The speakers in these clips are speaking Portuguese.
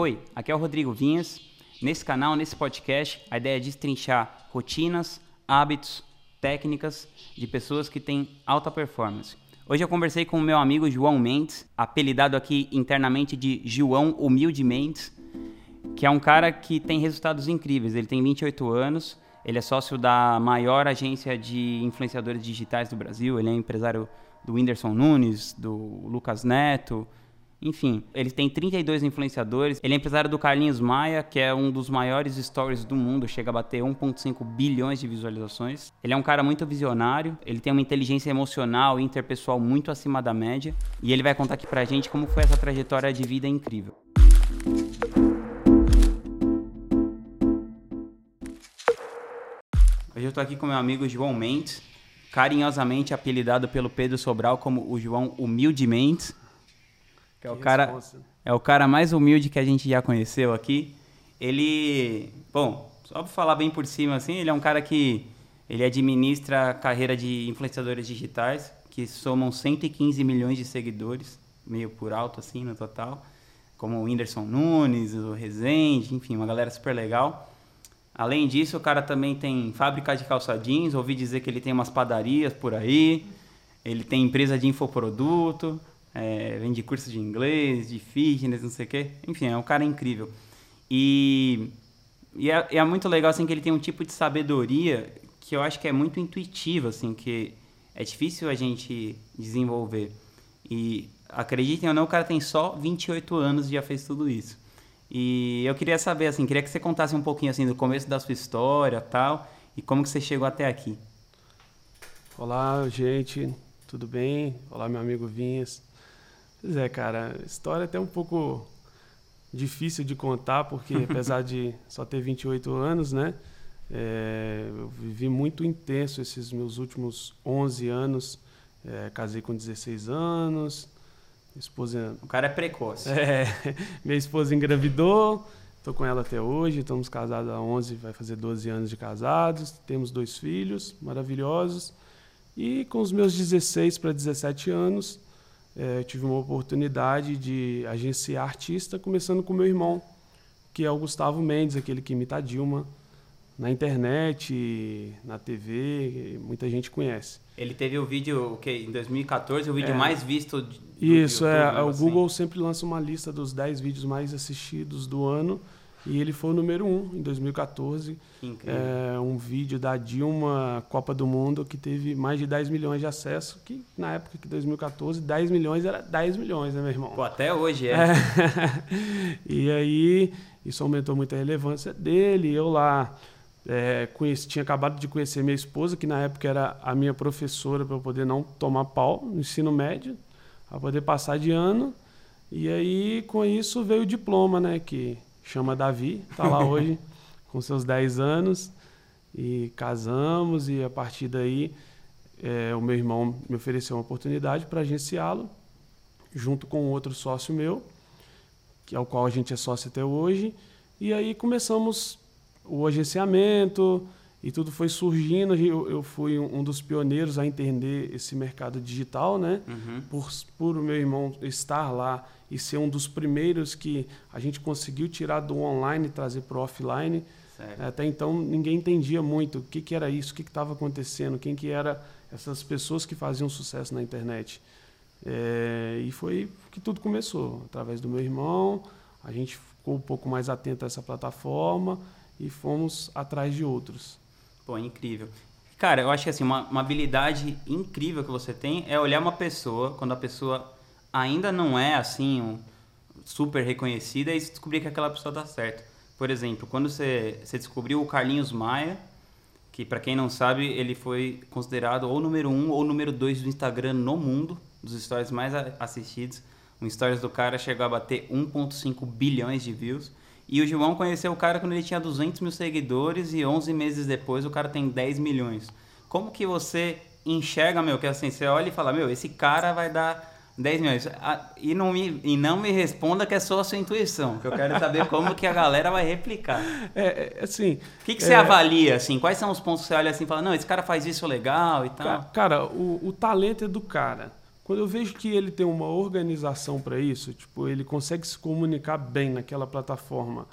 Oi, aqui é o Rodrigo Vinhas. Nesse canal, nesse podcast, a ideia é destrinchar rotinas, hábitos, técnicas de pessoas que têm alta performance. Hoje eu conversei com o meu amigo João Mendes, apelidado aqui internamente de João Humilde Mendes, que é um cara que tem resultados incríveis. Ele tem 28 anos, ele é sócio da maior agência de influenciadores digitais do Brasil, ele é empresário do Whindersson Nunes, do Lucas Neto, enfim, ele tem 32 influenciadores. Ele é empresário do Carlinhos Maia, que é um dos maiores stories do mundo, chega a bater 1,5 bilhões de visualizações. Ele é um cara muito visionário, ele tem uma inteligência emocional e interpessoal muito acima da média. E ele vai contar aqui pra gente como foi essa trajetória de vida incrível. Hoje eu tô aqui com meu amigo João Mendes, carinhosamente apelidado pelo Pedro Sobral como o João Humilde Mendes. Que é o cara é o cara mais humilde que a gente já conheceu aqui. Ele, bom, só para falar bem por cima assim, ele é um cara que ele administra a carreira de influenciadores digitais que somam 115 milhões de seguidores, meio por alto assim no total, como o Whindersson Nunes, o Rezende, enfim, uma galera super legal. Além disso, o cara também tem fábrica de calça jeans, ouvi dizer que ele tem umas padarias por aí, ele tem empresa de infoproduto, é, vende curso de inglês, de fitness, não sei o quê. Enfim, é um cara incrível. E, e é, é, muito legal, assim, que ele tem um tipo de sabedoria que eu acho que é muito intuitivo, assim, que é difícil a gente desenvolver. E acreditem ou não, o cara tem só 28 anos e já fez tudo isso. E eu queria saber, assim, queria que você contasse um pouquinho, assim, do começo da sua história tal, e como que você chegou até aqui. Olá, gente, tudo bem? Olá, meu amigo Vinhas. Pois é, cara, a história é até um pouco difícil de contar, porque apesar de só ter 28 anos, né? É, eu vivi muito intenso esses meus últimos 11 anos. É, casei com 16 anos. Esposa. O cara é precoce. É, minha esposa engravidou. Estou com ela até hoje. Estamos casados há 11, vai fazer 12 anos de casados. Temos dois filhos maravilhosos. E com os meus 16 para 17 anos, é, tive uma oportunidade de agenciar artista, começando com meu irmão, que é o Gustavo Mendes, aquele que imita a Dilma na internet, na TV, muita gente conhece. Ele teve o vídeo, o que em 2014, o vídeo é, mais visto do Isso, YouTube, é, o assim. Google sempre lança uma lista dos 10 vídeos mais assistidos do ano. E ele foi o número um em 2014. É, um vídeo da Dilma Copa do Mundo que teve mais de 10 milhões de acesso, que na época de 2014, 10 milhões era 10 milhões, né, meu irmão? Pô, até hoje é. é. e aí, isso aumentou muito a relevância dele. Eu lá é, conheci, tinha acabado de conhecer minha esposa, que na época era a minha professora para eu poder não tomar pau no ensino médio, para poder passar de ano. E aí, com isso, veio o diploma, né? Que chama Davi, está lá hoje com seus 10 anos e casamos e a partir daí é, o meu irmão me ofereceu uma oportunidade para agenciá-lo junto com outro sócio meu, que é o qual a gente é sócio até hoje, e aí começamos o agenciamento e tudo foi surgindo. Eu, eu fui um dos pioneiros a entender esse mercado digital, né? Uhum. Por, por o meu irmão estar lá e ser um dos primeiros que a gente conseguiu tirar do online e trazer para o offline. Até então ninguém entendia muito o que, que era isso, o que estava acontecendo, quem que era essas pessoas que faziam sucesso na internet. É, e foi que tudo começou, através do meu irmão, a gente ficou um pouco mais atento a essa plataforma e fomos atrás de outros. Pô, incrível. Cara, eu acho que assim, uma, uma habilidade incrível que você tem é olhar uma pessoa, quando a pessoa ainda não é assim um, super reconhecida e descobrir que aquela pessoa dá certo. Por exemplo, quando você, você descobriu o Carlinhos Maia, que para quem não sabe, ele foi considerado ou número um ou número dois do Instagram no mundo, dos stories mais assistidos. O stories do cara chegou a bater 1.5 bilhões de views. E o João conheceu o cara quando ele tinha 200 mil seguidores e 11 meses depois o cara tem 10 milhões. Como que você enxerga, meu, que assim, você olha e fala, meu, esse cara vai dar 10 milhões. E não, me, e não me responda que é só a sua intuição, que eu quero saber como que a galera vai replicar. É, é assim... O que, que você é... avalia, assim? Quais são os pontos que você olha assim e fala, não, esse cara faz isso legal e tal? Cara, o, o talento é do cara. Quando eu vejo que ele tem uma organização para isso, tipo, ele consegue se comunicar bem naquela plataforma,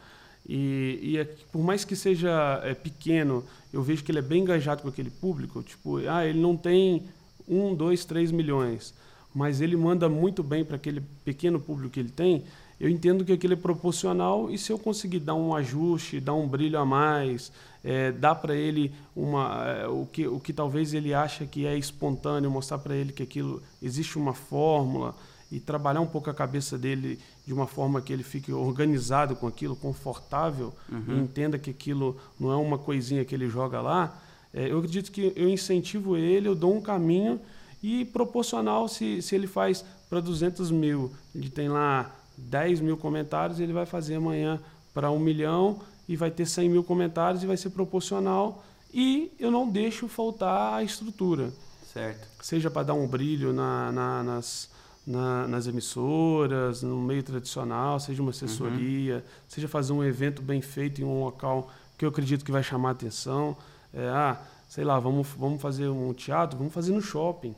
e, e é, por mais que seja é, pequeno, eu vejo que ele é bem engajado com aquele público. Tipo, ah, ele não tem um, dois, três milhões, mas ele manda muito bem para aquele pequeno público que ele tem. Eu entendo que aquilo é proporcional e se eu conseguir dar um ajuste, dar um brilho a mais, é, dar para ele uma, é, o, que, o que talvez ele acha que é espontâneo, mostrar para ele que aquilo existe uma fórmula, e trabalhar um pouco a cabeça dele de uma forma que ele fique organizado com aquilo, confortável, uhum. e entenda que aquilo não é uma coisinha que ele joga lá, é, eu acredito que eu incentivo ele, eu dou um caminho e proporcional se, se ele faz para 200 mil, ele tem lá 10 mil comentários, ele vai fazer amanhã para um milhão e vai ter 100 mil comentários e vai ser proporcional e eu não deixo faltar a estrutura. Certo. Seja para dar um brilho na, na, nas na, nas emissoras, no meio tradicional, seja uma assessoria, uhum. seja fazer um evento bem feito em um local que eu acredito que vai chamar atenção. É, ah, sei lá, vamos, vamos fazer um teatro, vamos fazer no shopping.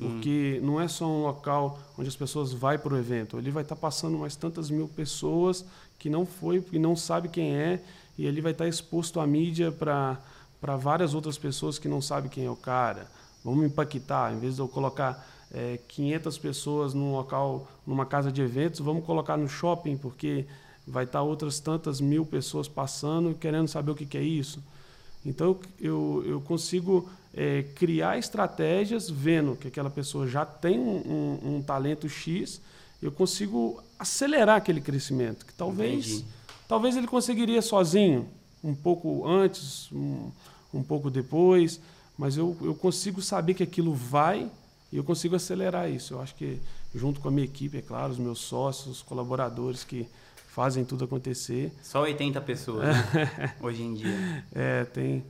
Porque não é só um local onde as pessoas vão para o evento. Ali vai estar tá passando mais tantas mil pessoas que não foi, que não sabe quem é, e ele vai estar tá exposto à mídia para várias outras pessoas que não sabem quem é o cara. Vamos impactar, em vez de eu colocar é, 500 pessoas num local, numa casa de eventos, vamos colocar no shopping, porque vai estar outras tantas mil pessoas passando querendo saber o que, que é isso. Então eu, eu consigo é, criar estratégias vendo que aquela pessoa já tem um, um, um, talento X, eu consigo acelerar aquele crescimento, que talvez, talvez ele conseguiria sozinho, um pouco antes, um, um pouco depois, mas eu, eu consigo saber que aquilo vai e eu consigo acelerar isso. Eu acho que, junto com a minha equipe, é claro, os meus sócios, os colaboradores que fazem tudo acontecer. Só 80 pessoas, né? hoje em dia. É, tem,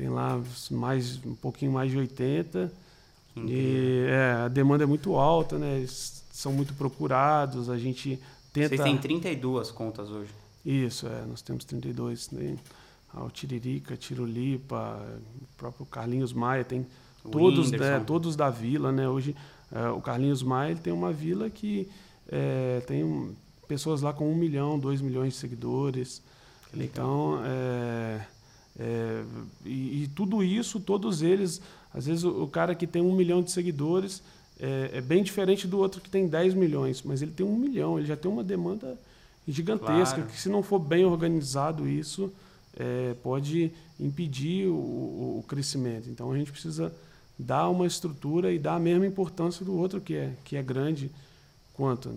tem lá mais, um pouquinho mais de 80. E é, a demanda é muito alta, né? Eles são muito procurados, a gente tenta... Vocês têm 32 contas hoje? Isso, é, nós temos 32. Né? O Tiririca, Tirolipa, o próprio Carlinhos Maia tem todos, né, todos da vila, né? Hoje é, o Carlinhos Maia tem uma vila que é, tem pessoas lá com um milhão, dois milhões de seguidores. Então, é, é, e, e, tudo isso, todos eles, às vezes o, o, cara que tem um milhão de seguidores é, é, bem diferente do outro que tem 10 milhões, mas ele tem um milhão, ele já tem uma demanda gigantesca, claro. que se não for bem organizado isso, é, pode impedir o, o, crescimento. Então a gente precisa dá uma estrutura e dá a mesma importância do outro que é, que é grande quanto.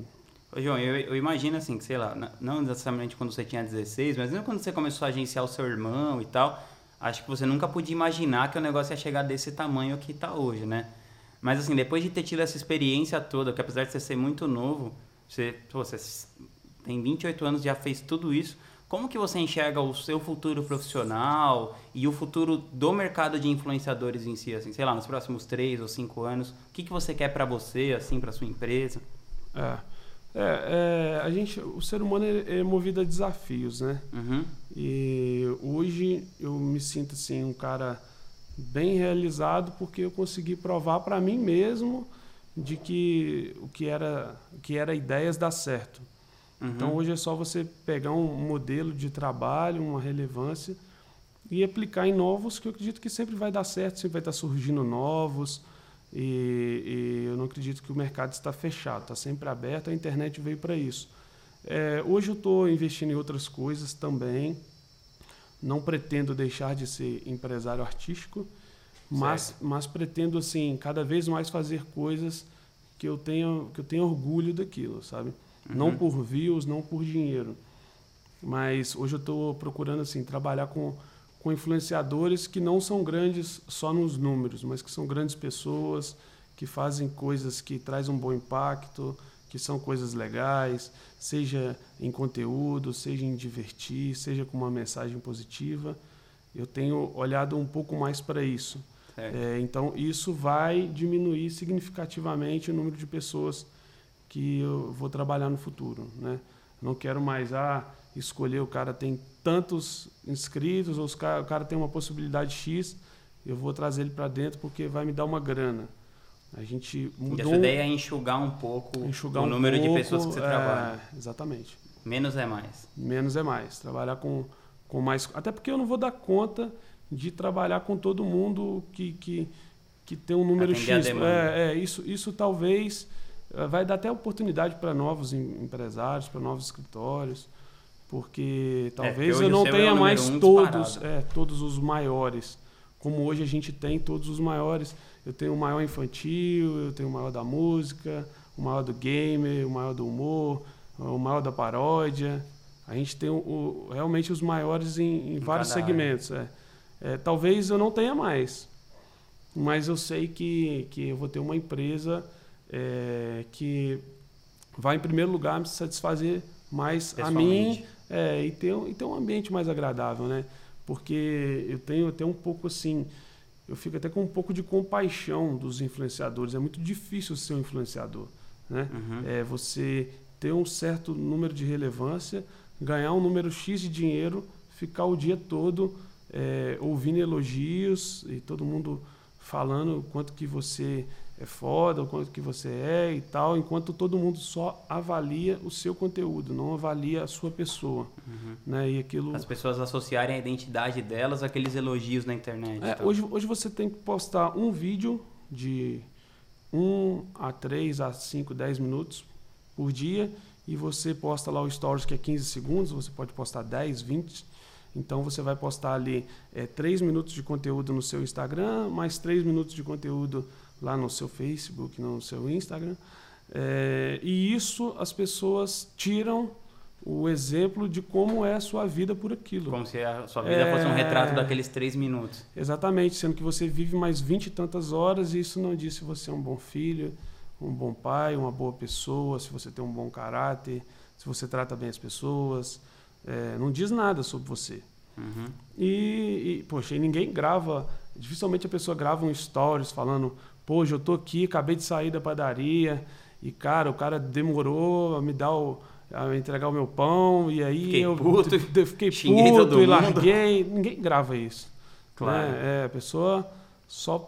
João, eu, eu, imagino assim, que sei lá, não necessariamente quando você tinha 16, mas mesmo quando você começou a agenciar o seu irmão e tal, acho que você nunca podia imaginar que o negócio ia chegar desse tamanho que está hoje, né? Mas assim, depois de ter tido essa experiência toda, que apesar de você ser muito novo, você, pô, você tem 28 anos, já fez tudo isso, como que você enxerga o seu futuro profissional e o futuro do mercado de influenciadores em si, assim, sei lá, nos próximos três ou cinco anos? O que, que você quer para você, assim, para sua empresa? É, é, é, a gente, o ser humano é, é movido a desafios, né? Uhum. E hoje eu me sinto assim um cara bem realizado porque eu consegui provar para mim mesmo de que o que era que era ideias dá certo. Uhum. Então hoje é só você pegar um modelo de trabalho, uma relevância e aplicar em novos, que eu acredito que sempre vai dar certo, sempre vai estar surgindo novos. E, e eu não acredito que o mercado está fechado, está sempre aberto, a internet veio para isso. É, hoje eu estou investindo em outras coisas também. Não pretendo deixar de ser empresário artístico, mas, mas pretendo assim cada vez mais fazer coisas que eu tenha que eu tenha orgulho daquilo, sabe? Uhum. Não por views, não por dinheiro. Mas hoje eu estou procurando assim trabalhar com, com influenciadores que não são grandes só nos números, mas que são grandes pessoas, que fazem coisas que trazem um bom impacto, que são coisas legais, seja em conteúdo, seja em divertir, seja com uma mensagem positiva. Eu tenho olhado um pouco mais para isso. É, então, isso vai diminuir significativamente o número de pessoas que eu vou trabalhar no futuro, né? Não quero mais ah, escolher o cara tem tantos inscritos ou o cara tem uma possibilidade X, eu vou trazer ele para dentro porque vai me dar uma grana. A gente mudou. E a sua ideia é enxugar um pouco enxugar o número pouco, de pessoas que você é, trabalha. Exatamente. Menos é mais. Menos é mais. Trabalhar com, com mais. Até porque eu não vou dar conta de trabalhar com todo mundo que, que, que tem um número Atender X. É, é, isso, isso talvez vai dar até oportunidade para novos empresários, para novos escritórios, porque talvez é, eu não tenha é mais um todos, é, todos os maiores, como hoje a gente tem todos os maiores. Eu tenho o maior infantil, eu tenho o maior da música, o maior do gamer, o maior do humor, o maior da paródia. A gente tem o, o realmente os maiores em, em vários segmentos. É. É, talvez eu não tenha mais, mas eu sei que, que eu vou ter uma empresa é, que vai, em primeiro lugar, me satisfazer mais a mim é, e, ter, e ter um ambiente mais agradável, né? Porque eu tenho, tenho um pouco assim, eu fico até com um pouco de compaixão dos influenciadores. É muito difícil ser um influenciador, né? Uhum. É você ter um certo número de relevância, ganhar um número X de dinheiro, ficar o dia todo é, ouvindo elogios e todo mundo falando o quanto que você é foda, o quanto que você é e tal, enquanto todo mundo só avalia o seu conteúdo, não avalia a sua pessoa, uhum. né? E aquilo as pessoas associarem a identidade delas àqueles elogios na internet. É, hoje, hoje você tem que postar um vídeo de 1 a 3 a 5, 10 minutos por dia e você posta lá o stories que é 15 segundos, você pode postar 10, 20 então você vai postar ali é, 3 minutos de conteúdo no seu Instagram, mais 3 minutos de conteúdo lá no seu Facebook, no seu Instagram. É, e isso as pessoas tiram o exemplo de como é a sua vida por aquilo. Como se a sua vida é, fosse um retrato daqueles três minutos. Exatamente, sendo que você vive mais vinte e tantas horas e isso não diz se você é um bom filho, um bom pai, uma boa pessoa, se você tem um bom caráter, se você trata bem as pessoas, é, não diz nada sobre você. Uhum. E, e, poxa, e ninguém grava. Dificilmente a pessoa grava um stories falando: Poxa, eu tô aqui, acabei de sair da padaria. E, cara, o cara demorou a me dar o. A entregar o meu pão, e aí fiquei eu, puto, eu fiquei puto e larguei. Ninguém grava isso. Claro. Né? É, a pessoa só.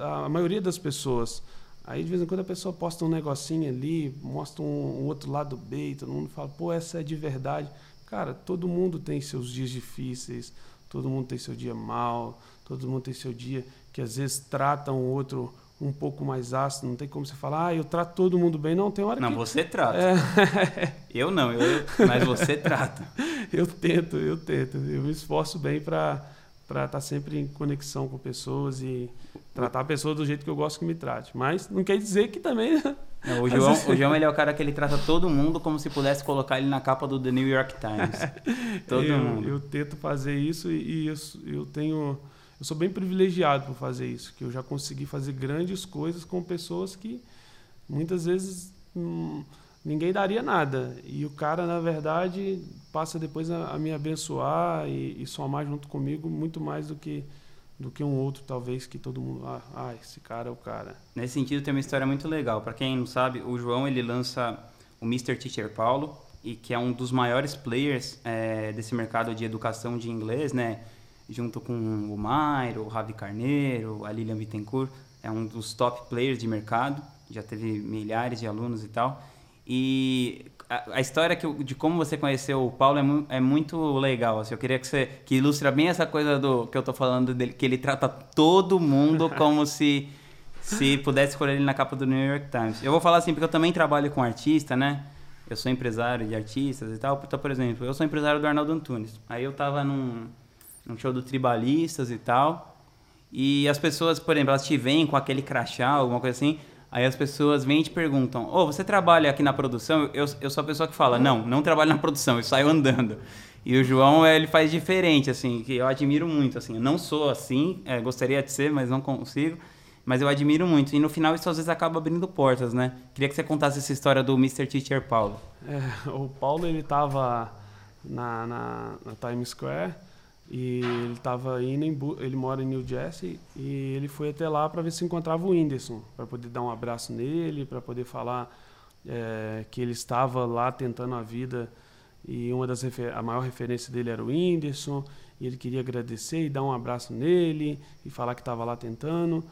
A maioria das pessoas. Aí de vez em quando a pessoa posta um negocinho ali, mostra um, um outro lado B, e todo mundo fala, pô, essa é de verdade. Cara, todo mundo tem seus dias difíceis, todo mundo tem seu dia mal, todo mundo tem seu dia que às vezes trata um outro um pouco mais ácido, não tem como você falar, ah, eu trato todo mundo bem. Não, tem hora não, que... Não, você trata. É... eu não, eu... mas você trata. eu tento, eu tento. Eu me esforço bem para estar tá sempre em conexão com pessoas e tratar a pessoa do jeito que eu gosto que me trate. Mas não quer dizer que também Não, o, João, o João ele é o cara que ele trata todo mundo como se pudesse colocar ele na capa do The New York Times. todo eu, mundo. Eu tento fazer isso e, eu, eu tenho. Eu sou bem privilegiado por fazer isso, que eu já consegui fazer grandes coisas com pessoas que muitas vezes hum, ninguém daria nada. E o cara, na verdade, passa depois a, a me abençoar e, e somar junto comigo muito mais do que do que um outro, talvez, que todo mundo. Ah, ah, esse cara é o cara. Nesse sentido, tem uma história muito legal. Para quem não sabe, o João ele lança o Mr. Teacher Paulo, e que é um dos maiores players é, desse mercado de educação de inglês, né? Junto com o Mairo, o Ravi Carneiro, a Lilian Bittencourt. É um dos top players de mercado, já teve milhares de alunos e tal. E a, a história que, de como você conheceu o Paulo é, mu é muito legal. Assim, eu queria que você que ilustre bem essa coisa do que eu tô falando dele, que ele trata todo mundo como se se pudesse escolher ele na capa do New York Times. Eu vou falar assim porque eu também trabalho com artista, né? Eu sou empresário de artistas e tal. Então, por exemplo, eu sou empresário do Arnaldo Antunes. Aí eu tava num, num show do Tribalistas e tal. E as pessoas, por exemplo, elas te veem com aquele crachá, alguma coisa assim. Aí as pessoas vêm e te perguntam: Ô, oh, você trabalha aqui na produção? Eu, eu sou a pessoa que fala: Não, não trabalho na produção, eu saio andando. E o João, ele faz diferente, assim, que eu admiro muito, assim. Eu não sou assim, é, gostaria de ser, mas não consigo. Mas eu admiro muito. E no final isso às vezes acaba abrindo portas, né? Queria que você contasse essa história do Mr. Teacher Paulo. É, o Paulo, ele tava na, na, na Times Square e ele estava indo em, ele mora em New Jersey e ele foi até lá para ver se encontrava o Whindersson, para poder dar um abraço nele, para poder falar é, que ele estava lá tentando a vida e uma das a maior referência dele era o Whindersson e ele queria agradecer e dar um abraço nele e falar que estava lá tentando.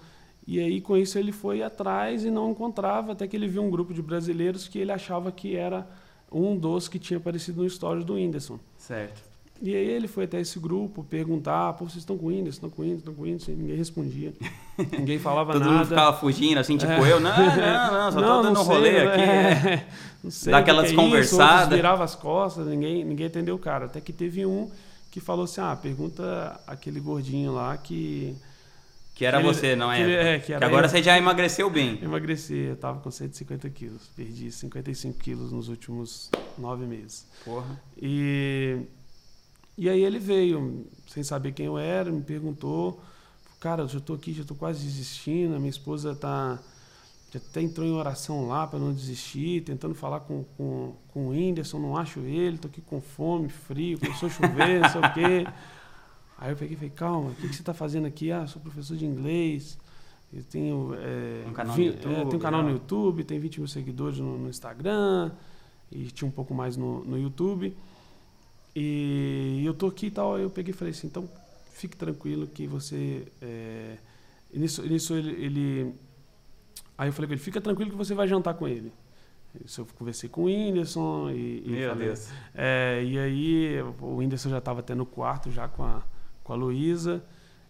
E aí, com isso, ele foi atrás e não encontrava, até que ele viu um grupo de brasileiros que ele achava que era um dos que tinha aparecido no stories do Whindersson. Certo. E aí ele foi até esse grupo perguntar, pô, vocês estão com Whindersson, estão com Whindersson, estão com Whindersson, ninguém respondia. ninguém falava Todo nada. mundo ficava fugindo, assim, tipo É. eu, não, não, não, só Não, tô dando não um rolê sei, aqui. é. Não sei Dá que aquela que é desconversada. outros virava as costas, ninguém, ninguém entendeu o cara. Até que teve um que falou assim, ah, pergunta aquele gordinho lá que... Que era que ele- você, não que é? ele- é, que, que era agora eu. você já emagreceu bem. Eu emagreci, eu tava com 150 quilos. Perdi 55 quilos nos últimos nove meses. Porra. E, e aí ele veio, sem saber quem eu era, me perguntou. Cara, eu já tô aqui, já tô quase desistindo. Minha esposa tá. Já até entrou em oração lá para não desistir, tentando falar com, com, com o Whindersson, não acho ele, tô aqui com fome, frio, começou a chover, não sei o quê. Aí eu peguei e falei, calma, o que, que você está fazendo aqui? Ah, sou professor de inglês, eu tenho... é, Um canal no vi- YouTube, é, tenho um canal no? YouTube, tem 20 mil seguidores no, no Instagram, e tinha um pouco mais no, no YouTube. E eu tô aqui e tal, aí eu peguei e falei assim, então fique tranquilo que você... É, nisso, nisso ele, ele... Aí eu falei com ele, fica tranquilo que você vai jantar com ele. Isso eu conversei com o Whindersson e, e Meu falei, Deus. é, e aí o Whindersson já estava até no quarto já com a, com a Luísa.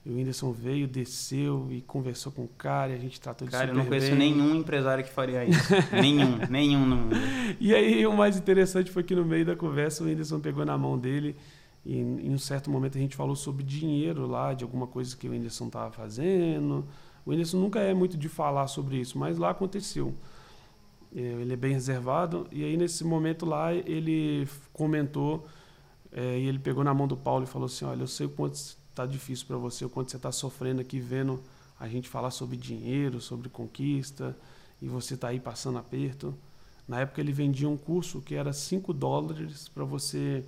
E o Whindersson veio, desceu e conversou com o cara, e a gente tratou de Cara, eu não conheço bem. nenhum empresário que faria isso. nenhum, nenhum no mundo. E aí o mais interessante foi que no meio da conversa o Whindersson pegou na mão dele e em um certo momento a gente falou sobre dinheiro lá, de alguma coisa que o Whindersson estava fazendo. O Whindersson nunca é muito de falar sobre isso, mas lá aconteceu. É, Ele é bem reservado e aí nesse momento lá ele comentou é, e ele pegou na mão do Paulo e falou assim, olha, eu sei o quanto está difícil para você, o quanto você está sofrendo aqui vendo a gente falar sobre dinheiro, sobre conquista e você está aí passando aperto. Na época ele vendia um curso que era 5 dólares para você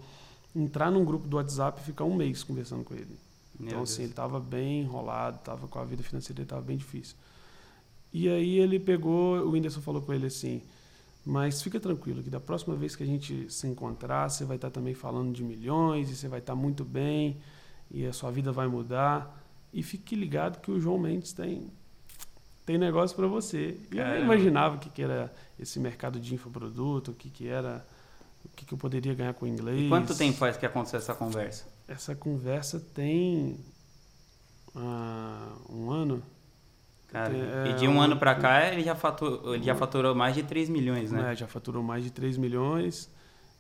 entrar num grupo do WhatsApp e ficar um mês conversando com ele. Meu então, Deus. assim, ele estava bem enrolado, estava com a vida financeira dele estava bem difícil. E aí ele pegou, o Whindersson falou com ele assim, mas fica tranquilo que da próxima vez que a gente se encontrar, você vai estar também falando de milhões e você vai estar muito bem e a sua vida vai mudar. E fique ligado que o João Mendes tem tem negócio para você. E eu nem imaginava o que, que era esse mercado de infoproduto, o que, que era, o que, que eu poderia ganhar com inglês. E quanto tempo faz que aconteceu essa conversa? Essa conversa tem ah, um ano. Cara, É, e de um um- ano pra cá ele já faturou, ele já faturou mais de 3 milhões, né? né? Já faturou mais de 3 milhões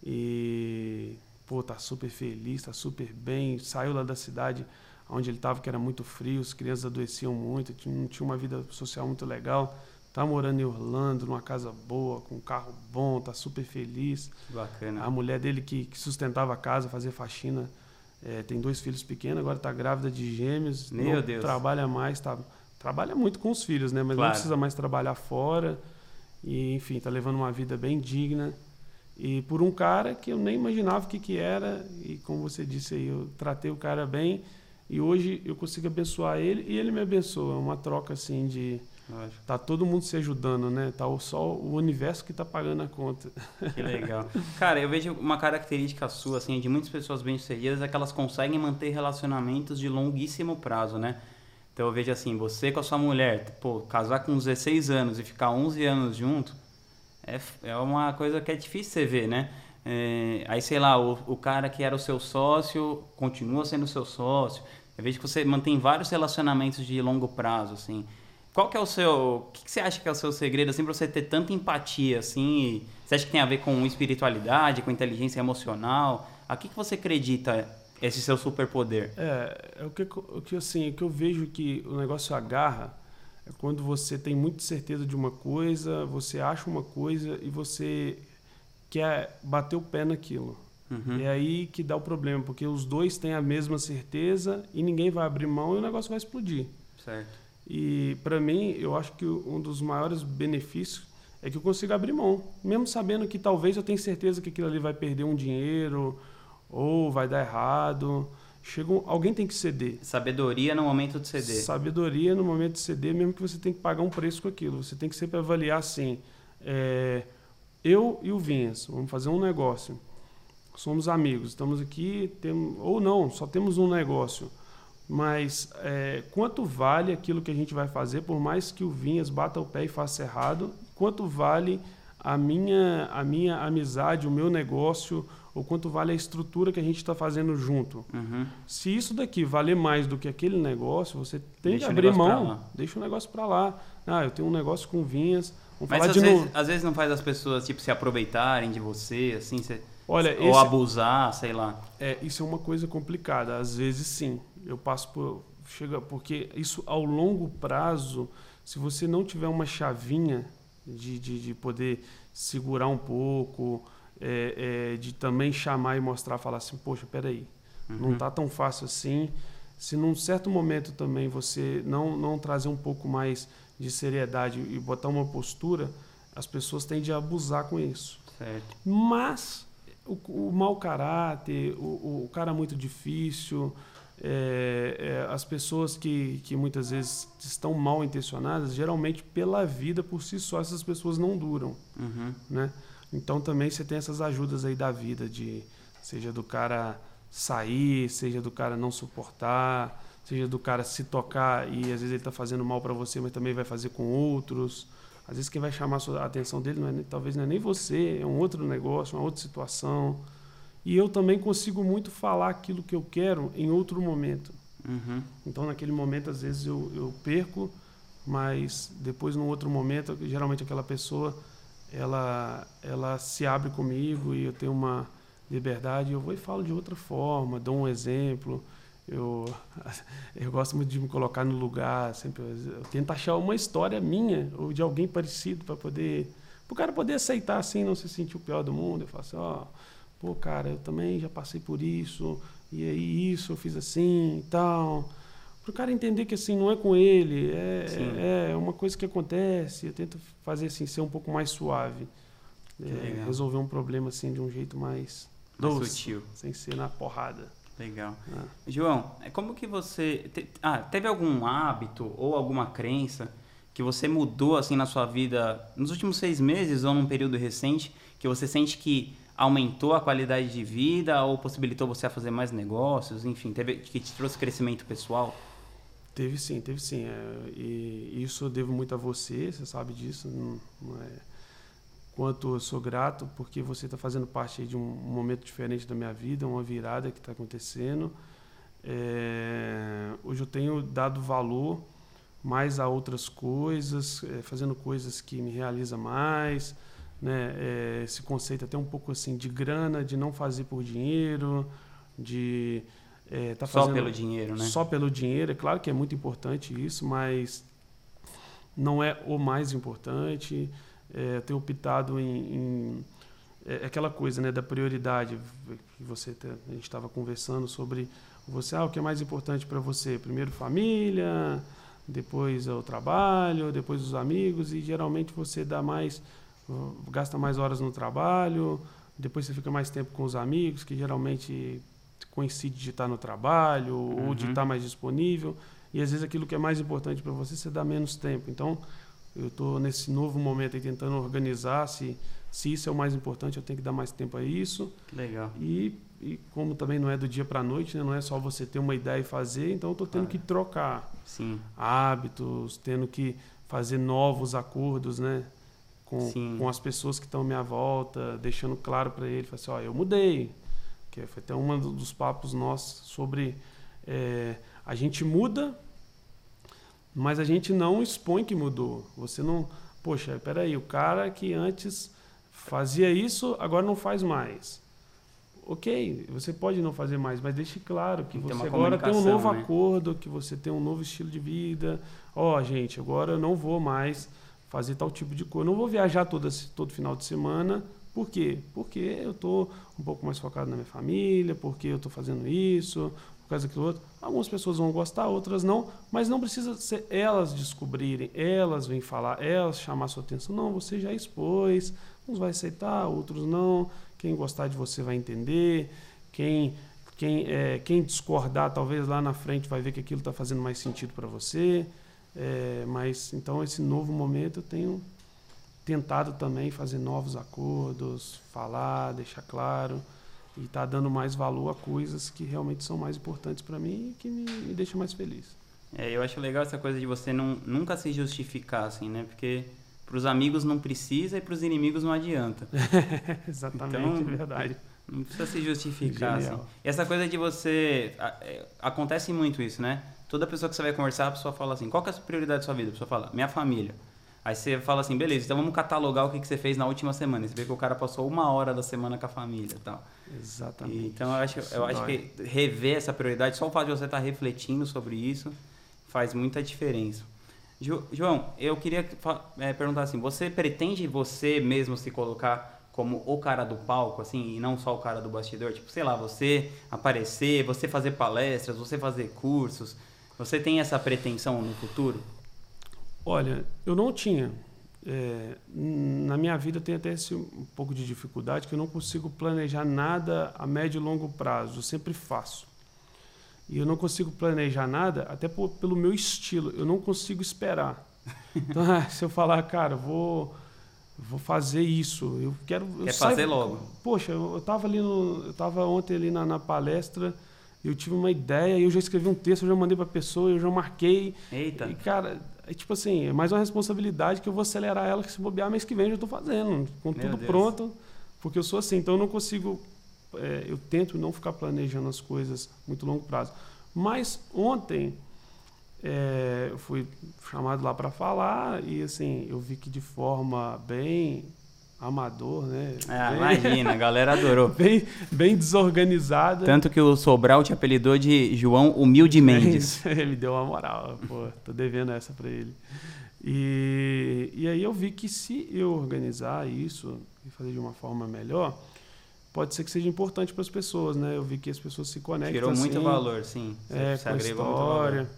e pô, tá super feliz, tá super bem. Saiu lá da cidade onde ele estava, que era muito frio, as crianças adoeciam muito, tinha, não tinha uma vida social muito legal. Tá morando em Orlando, numa casa boa, com um carro bom, tá super feliz. Bacana. A mulher dele que, que sustentava a casa, fazia faxina, eh, tem dois filhos pequenos, agora está grávida de gêmeos. Meu não Deus. Trabalha mais, tá, trabalha muito com os filhos, né? Mas Claro. não precisa mais trabalhar fora. E, enfim, está levando uma vida bem digna. E por um cara que eu nem imaginava o que, que era. E como você disse aí, eu tratei o cara bem. E hoje eu consigo abençoar ele e ele me abençoa. É uma troca assim de. Lógico. Tá todo mundo se ajudando, né? Tá o- só o universo que tá pagando a conta. Que legal. Cara, eu vejo uma característica sua, assim, de muitas pessoas bem-sucedidas, é que elas conseguem manter relacionamentos de longuíssimo prazo, né? Então eu vejo assim, você com a sua mulher, pô, casar com 16 anos e ficar 11 anos junto, é, é uma coisa que é difícil você ver, né? É, aí, sei lá, o, o cara que era o seu sócio continua sendo seu sócio. Eu vejo que você mantém vários relacionamentos de longo prazo, assim. Qual que é o seu... O que, que você acha que é o seu segredo, assim, pra você ter tanta empatia, assim? Você acha que tem a ver com espiritualidade, com inteligência emocional? A que, que você acredita esse seu superpoder? É, é o que, o que assim, o que eu vejo que o negócio agarra é quando você tem muita certeza de uma coisa, você acha uma coisa e você quer bater o pé naquilo. Uhum. É aí que dá o problema, porque os dois têm a mesma certeza e ninguém vai abrir mão e o negócio vai explodir. Certo. E para mim, eu acho que um dos maiores benefícios é que eu consigo abrir mão, mesmo sabendo que talvez eu tenha certeza que aquilo ali vai perder um dinheiro ou vai dar errado. Chega um- alguém tem que ceder. Sabedoria no momento de ceder. Sabedoria no momento de ceder, mesmo que você tem que pagar um preço com aquilo. Você tem que sempre avaliar assim: é, eu e o Vinhas, vamos fazer um negócio. Somos amigos, estamos aqui, tem, ou não, só temos um negócio. mas é, quanto vale aquilo que a gente vai fazer, por mais que o Vinhas bata o pé e faça errado, quanto vale a minha, a minha amizade, o meu negócio, ou quanto vale a estrutura que a gente está fazendo junto. Uhum. Se isso daqui valer mais do que aquele negócio, você tem deixa que abrir mão, deixa o negócio para lá. Ah, eu tenho um negócio com vinhas, vamos Mas falar às de vezes, às vezes não faz as pessoas tipo se aproveitarem de você, assim, você, Olha, ou esse, abusar, sei lá. É, isso é uma coisa complicada. Às vezes sim. Eu passo por chega porque isso ao longo prazo, se você não tiver uma chavinha de, de, de poder segurar um pouco, é, é, de também chamar e mostrar, falar assim, poxa, peraí, uhum. não está tão fácil assim. Se num certo momento também você não, não trazer um pouco mais de seriedade e botar uma postura, as pessoas tendem a abusar com isso. Certo. Mas o, o mau caráter, o, o cara muito difícil, é, é, as pessoas que, que muitas vezes estão mal intencionadas, geralmente pela vida por si só essas pessoas não duram, uhum. né? Então também você tem essas ajudas aí da vida de seja do cara sair, seja do cara não suportar, seja do cara se tocar e às vezes ele está fazendo mal para você, mas também vai fazer com outros. Às vezes quem vai chamar a atenção dele não é, talvez não é nem você, é um outro negócio, uma outra situação. E eu também consigo muito falar aquilo que eu quero em outro momento. Uhum. Então, naquele momento, às vezes eu, eu perco, mas depois, num outro momento, geralmente aquela pessoa ela, ela se abre comigo e eu tenho uma liberdade. Eu vou e falo de outra forma, dou um exemplo. Eu, eu gosto muito de me colocar no lugar, sempre eu tento achar uma história minha ou de alguém parecido para poder, o cara poder aceitar assim, não se sentir o pior do mundo. Eu falo assim, ó, oh, pô, cara, eu também já passei por isso e aí isso eu fiz assim e tal. Para o cara entender que assim não é com ele, é, é, é uma coisa que acontece. Eu tento fazer assim ser um pouco mais suave, é, resolver um problema assim de um jeito mais doce, sutil, sem ser na porrada. Legal. Ah. João, é como que você. Te, ah, teve algum hábito ou alguma crença que você mudou assim na sua vida nos últimos seis meses ou num período recente que você sente que aumentou a qualidade de vida ou possibilitou você a fazer mais negócios, enfim, teve, que te trouxe crescimento pessoal? Teve sim, teve sim. É, e isso eu devo muito a você, você sabe disso. Não, é, quanto eu sou grato porque você está fazendo parte de um momento diferente da minha vida, uma virada que está acontecendo. É, hoje eu tenho dado valor mais a outras coisas, é, fazendo coisas que me realizam mais, né? É, esse conceito até um pouco assim de grana, de não fazer por dinheiro, de é, tá só pelo dinheiro, né? Só pelo dinheiro, é claro que é muito importante isso, mas não é o mais importante é, ter optado em, em é, aquela coisa né, da prioridade que você a gente estava conversando sobre você ah, o que é mais importante para você primeiro família depois é o trabalho depois os amigos e geralmente você dá mais gasta mais horas no trabalho depois você fica mais tempo com os amigos que geralmente coincide de estar no trabalho uhum. ou de uhum. estar mais disponível e às vezes aquilo que é mais importante para você você dá menos tempo então eu estou nesse novo momento aí tentando organizar se, se isso é o mais importante, eu tenho que dar mais tempo a isso. Legal. E, e como também não é do dia para a noite, né? não é só você ter uma ideia e fazer, então eu estou tendo ah, que trocar sim. hábitos, tendo que fazer novos acordos né? com, com as pessoas que estão à minha volta, deixando claro para ele, assim, ó, eu mudei. Que foi até um dos papos nossos sobre é, a gente muda mas a gente não expõe que mudou. Você não. Poxa, peraí, o cara que antes fazia isso, agora não faz mais. Ok, você pode não fazer mais, mas deixe claro que você agora tem um novo né? acordo, que você tem um novo estilo de vida. Ó, oh, gente, agora eu não vou mais fazer tal tipo de coisa. Não vou viajar todo, todo final de semana. Por quê? Porque eu estou um pouco mais focado na minha família, porque eu estou fazendo isso, causa daquilo outro. Algumas pessoas vão gostar, outras não, mas não precisa ser elas descobrirem, elas vêm falar, elas chamar sua atenção. Não, você já expôs, uns vai aceitar, outros não. Quem gostar de você vai entender, quem quem, é, quem discordar, talvez lá na frente vai ver que aquilo está fazendo mais sentido para você. É, mas então esse novo momento eu tenho tentado também fazer novos acordos, falar, deixar claro e tá dando mais valor a coisas que realmente são mais importantes para mim e que me, me deixam mais feliz. É, eu acho legal essa coisa de você não, nunca se justificar, assim, né? Porque para os amigos não precisa e para os inimigos não adianta. Exatamente, então, é verdade. Não precisa se justificar, assim. E essa coisa de você... É, acontece muito isso, né? Toda pessoa que você vai conversar, a pessoa fala assim, qual que é a prioridade da sua vida? A pessoa fala, minha família. Aí você fala assim, beleza, então vamos catalogar o que, que você fez na última semana. Você vê que o cara passou uma hora da semana com a família e tal. Exatamente. E, então eu acho, eu acho que rever essa prioridade, só o fato de você estar refletindo sobre isso, faz muita diferença. João, eu queria é, perguntar assim, você pretende você mesmo se colocar como o cara do palco, assim, e não só o cara do bastidor? Tipo, sei lá, você aparecer, você fazer palestras, você fazer cursos, você tem essa pretensão no futuro? Olha, eu não tinha. É, na minha vida tem até esse um pouco de dificuldade que eu não consigo planejar nada a médio e longo prazo. Eu sempre faço. E eu não consigo planejar nada até por, pelo meu estilo. Eu não consigo esperar. Então, se eu falar, cara, vou vou fazer isso, eu quero eu Quer saio, fazer logo. Poxa, eu, estava ali no, eu tava ontem ali na, na palestra eu tive uma ideia, eu já escrevi um texto, eu já mandei para a pessoa, eu já marquei. Eita. E, cara, é tipo assim, é mais uma responsabilidade que eu vou acelerar ela, que se bobear mês que vem eu já estou fazendo, com Meu tudo Deus. pronto. Porque eu sou assim, então eu não consigo. É, eu tento não ficar planejando as coisas muito longo prazo. Mas ontem é, eu fui chamado lá para falar e assim, eu vi que de forma bem amador, né? É, bem, imagina, a galera adorou. bem, bem desorganizada. Tanto que o Sobral te apelidou de João Humilde Mendes. ele deu uma moral, pô, tô devendo essa para ele. E, e aí eu vi que se eu organizar isso e fazer de uma forma melhor, pode ser que seja importante para as pessoas, né? Eu vi que as pessoas se conectam. Tirou assim, muito valor, sim. Você é, com a história.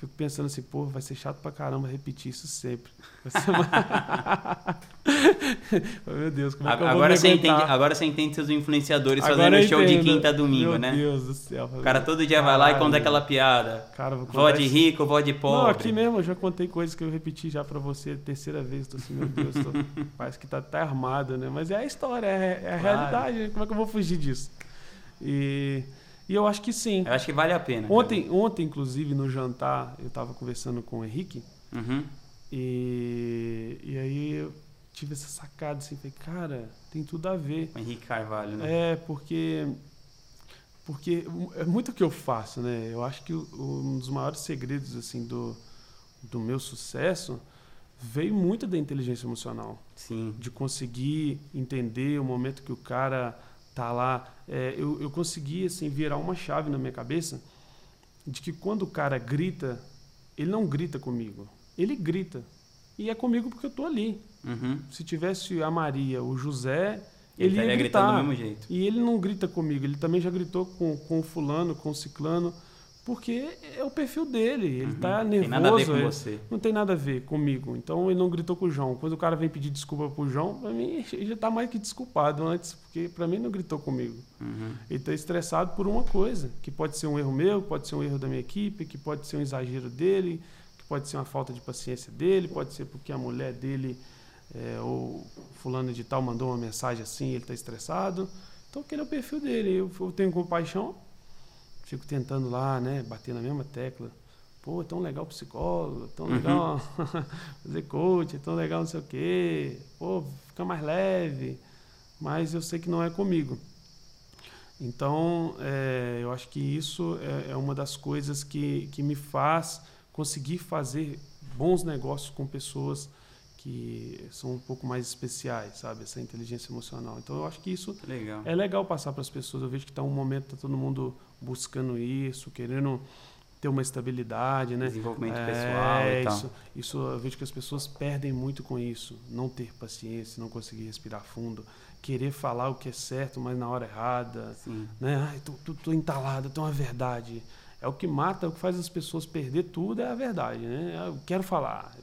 Fico pensando assim, pô, vai ser chato pra caramba repetir isso sempre. Uma... Meu Deus, como é que agora eu vou você entende, Agora você entende seus influenciadores agora fazendo show de quinta a domingo, Meu né? Meu Deus do céu. O cara todo dia Caralho. vai lá e conta aquela piada. Cara, vou vó de rico, vó de pobre. Não, aqui mesmo, eu já contei coisas que eu repeti já pra você, terceira vez. Tô assim, meu Deus, tô... parece que tá armado, né? Mas é a história, é, é a claro. realidade. Né? Como é que eu vou fugir disso? E... E eu acho que sim. Eu acho que vale a pena. Ontem, ontem inclusive, no jantar, eu estava conversando com o Henrique. Uhum. E, e aí eu tive essa sacada assim, falei, cara, tem tudo a ver. O Henrique Carvalho, né? É, porque porque é muito o que eu faço, né? Eu acho que um dos maiores segredos assim do, do meu sucesso veio muito da inteligência emocional. Sim. De conseguir entender o momento que o cara tá lá. É, eu, eu consegui assim virar uma chave na minha cabeça de que quando o cara grita, ele não grita comigo, ele grita e é comigo porque eu tô ali. Uhum. Se tivesse a Maria, o José, ele, ele ia gritar. do mesmo jeito. E ele não grita comigo, ele também já gritou com, com o fulano, com o ciclano. Porque é o perfil dele, ele uhum. tá nervoso. Tem nada a ver com ele, você. Não tem nada a ver comigo. Então ele não gritou com o João. Quando o cara vem pedir desculpa pro João, pra mim ele já tá mais que desculpado antes, porque para mim não gritou comigo. Uhum. Ele tá estressado por uma coisa, que pode ser um erro meu, pode ser um erro da minha equipe, que pode ser um exagero dele, que pode ser uma falta de paciência dele, pode ser porque a mulher dele é, ou fulano de tal mandou uma mensagem assim, ele tá estressado. Então aquele é o perfil dele. Eu, eu tenho compaixão, fico tentando lá, né, bater na mesma tecla. Pô, é tão legal psicólogo, tão uhum. legal fazer coach, é tão legal não sei o quê. Pô, fica mais leve. Mas eu sei que não é comigo. Então, é, eu acho que isso é, é, uma das coisas que, que me faz conseguir fazer bons negócios com pessoas que são um pouco mais especiais, sabe? Essa inteligência emocional. Então, eu acho que isso legal. é legal passar para as pessoas. Eu vejo que está um momento, está todo mundo buscando isso, querendo ter uma estabilidade, né? Desenvolvimento é, pessoal e tal. Isso, isso eu vejo que as pessoas perdem muito com isso. Não ter paciência, não conseguir respirar fundo, querer falar o que é certo, mas na hora errada. Sim. Né? Ai, tô, tô, tô entalado, tem uma verdade. É o que mata, é o que faz as pessoas perder tudo, é a verdade, né? Eu quero falar.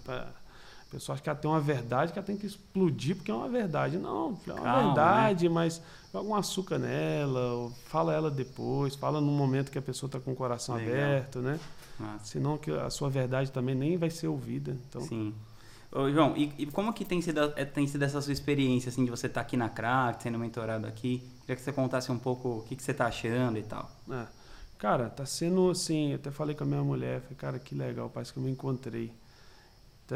A pessoa acha que ela tem uma verdade que ela tem que explodir porque é uma verdade. Não, é uma Calma, verdade, né? mas joga um açúcar nela, fala ela depois, fala no momento que a pessoa está com o coração Legal. aberto, né? Nossa. Senão que a sua verdade também nem vai ser ouvida. Então... Sim. Ô, João, e, e, como que tem sido, é, tem sido essa sua experiência, assim, de você estar tá aqui na CRAC, sendo mentorado aqui? Queria que você contasse um pouco o que, que você está achando e tal. É. Cara, tá sendo assim, até falei com a minha mulher, falei, cara, que legal, parece que eu me encontrei. Tá,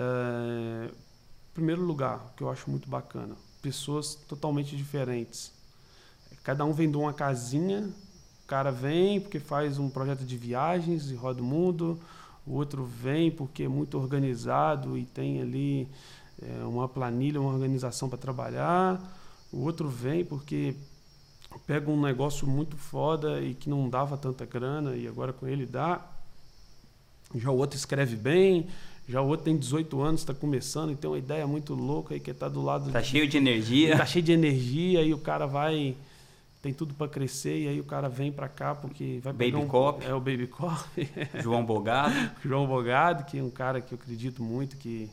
primeiro lugar, que eu acho muito bacana, pessoas totalmente diferentes. Cada um vem de uma casinha, o cara vem porque faz um projeto de viagens e roda o mundo, o outro vem porque é muito organizado e tem ali é, uma planilha, uma organização para trabalhar, o outro vem porque pega um negócio muito foda e que não dava tanta grana e agora com ele dá. Já o outro escreve bem, já o outro tem 18 anos, está começando e tem uma ideia muito louca e que está do lado. Tá de, cheio de energia. Tá cheio de energia e o cara vai tem tudo para crescer e aí o cara vem para cá porque vai Baby um, Cop. É o Baby Cop. João Bogado. João Bogado, que é um cara que eu acredito muito que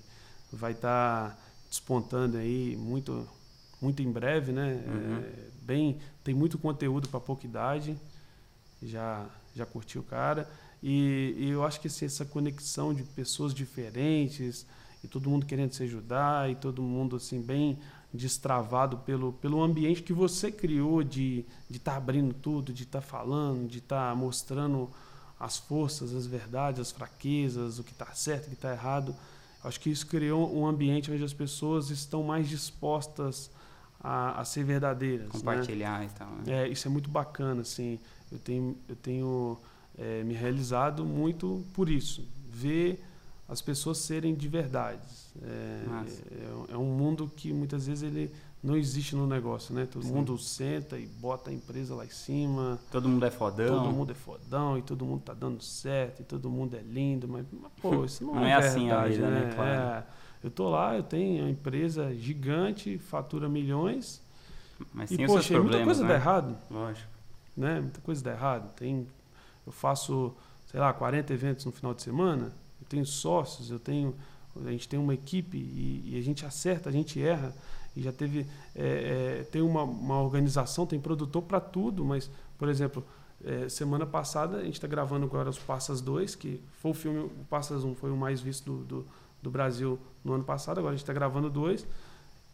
vai estar tá despontando aí muito muito em breve, né? Uhum. É, bem, tem muito conteúdo para pouca idade. Já já curti o cara. E, e eu acho que assim, essa conexão de pessoas diferentes e todo mundo querendo se ajudar e todo mundo assim bem destravado pelo, pelo ambiente que você criou de estar tá abrindo tudo, de estar tá falando, de estar tá mostrando as forças, as verdades, as fraquezas, o que está certo, o que está errado. Acho que isso criou um ambiente onde as pessoas estão mais dispostas a, a ser verdadeiras. Né? Compartilhar né? e tal. Né? É, isso é muito bacana, assim. Eu tenho, eu tenho é, me realizado muito por isso. Ver as pessoas serem de verdade. É, é, é, um mundo que muitas vezes ele não existe no negócio, né? Todo Sim. mundo senta e bota a empresa lá em cima. Todo mundo é fodão. Todo mundo é fodão e todo mundo tá dando certo e todo mundo é lindo, mas, mas pô, isso não, não é, é verdade, assim a vida, né? né? Claro. É, eu tô lá, eu tenho uma empresa gigante, fatura milhões. Mas e, poxa, muita coisa né? dá errado. Lógico. Né? Muita coisa dá errado. Tem, eu faço, sei lá, 40 eventos no final de semana, eu tenho sócios, eu tenho a gente tem uma equipe e, e, a gente acerta, a gente erra. E já teve. É, é, tem uma, uma organização, tem produtor para tudo, mas, por exemplo, é, semana passada a gente está gravando agora os Passas 2, que foi o filme, o Passas 1 foi o mais visto do, do, do Brasil no ano passado, agora a gente está gravando dois.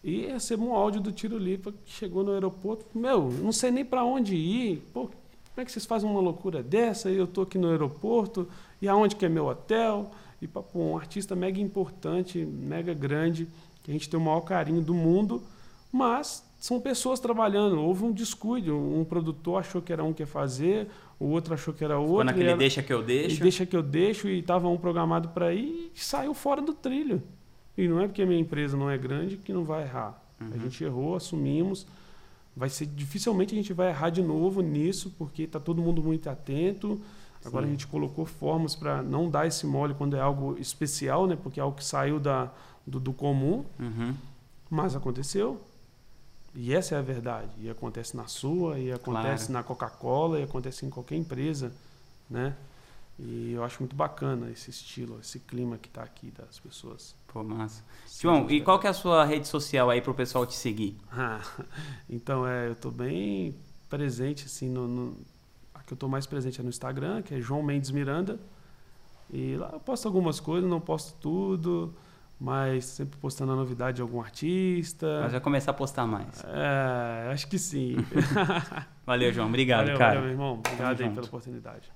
E recebo um áudio do Tiro Lipa que chegou no aeroporto. Meu, não sei nem para onde ir. Pô, como é que vocês fazem uma loucura dessa? E eu estou aqui no aeroporto. E aonde que é meu hotel? E pô, um artista mega importante, mega grande, que a gente tem o maior carinho do mundo, mas são pessoas trabalhando. Houve um descuido. Um produtor achou que era um que ia fazer, o outro achou que era outro. Quando aquele era, deixa que eu deixo. Deixa que eu deixo e estava um programado para ir e saiu fora do trilho. E não é porque a minha empresa não é grande que não vai errar. Uhum. A gente errou, assumimos. Vai ser dificilmente a gente vai errar de novo nisso, porque está todo mundo muito atento. Agora Sim. a gente colocou formas para não dar esse mole quando é algo especial, né? Porque é algo que saiu da, do, do comum. Uhum. Mas aconteceu. E essa é a verdade. E acontece na sua, e acontece claro. na Coca-Cola, e acontece em qualquer empresa, né? E eu acho muito bacana esse estilo, esse clima que está aqui das pessoas. Pô, massa. João, e qual que é a sua rede social aí para o pessoal te seguir? Ah, então, é, eu estou bem presente assim no, no que eu estou mais presente é no Instagram, que é João Mendes Miranda. E lá eu posto algumas coisas, não posto tudo, mas sempre postando a novidade de algum artista. Mas vai começar a postar mais. É, acho que sim. valeu, João. Obrigado, valeu, cara. Valeu, meu irmão. Obrigado aí pela oportunidade.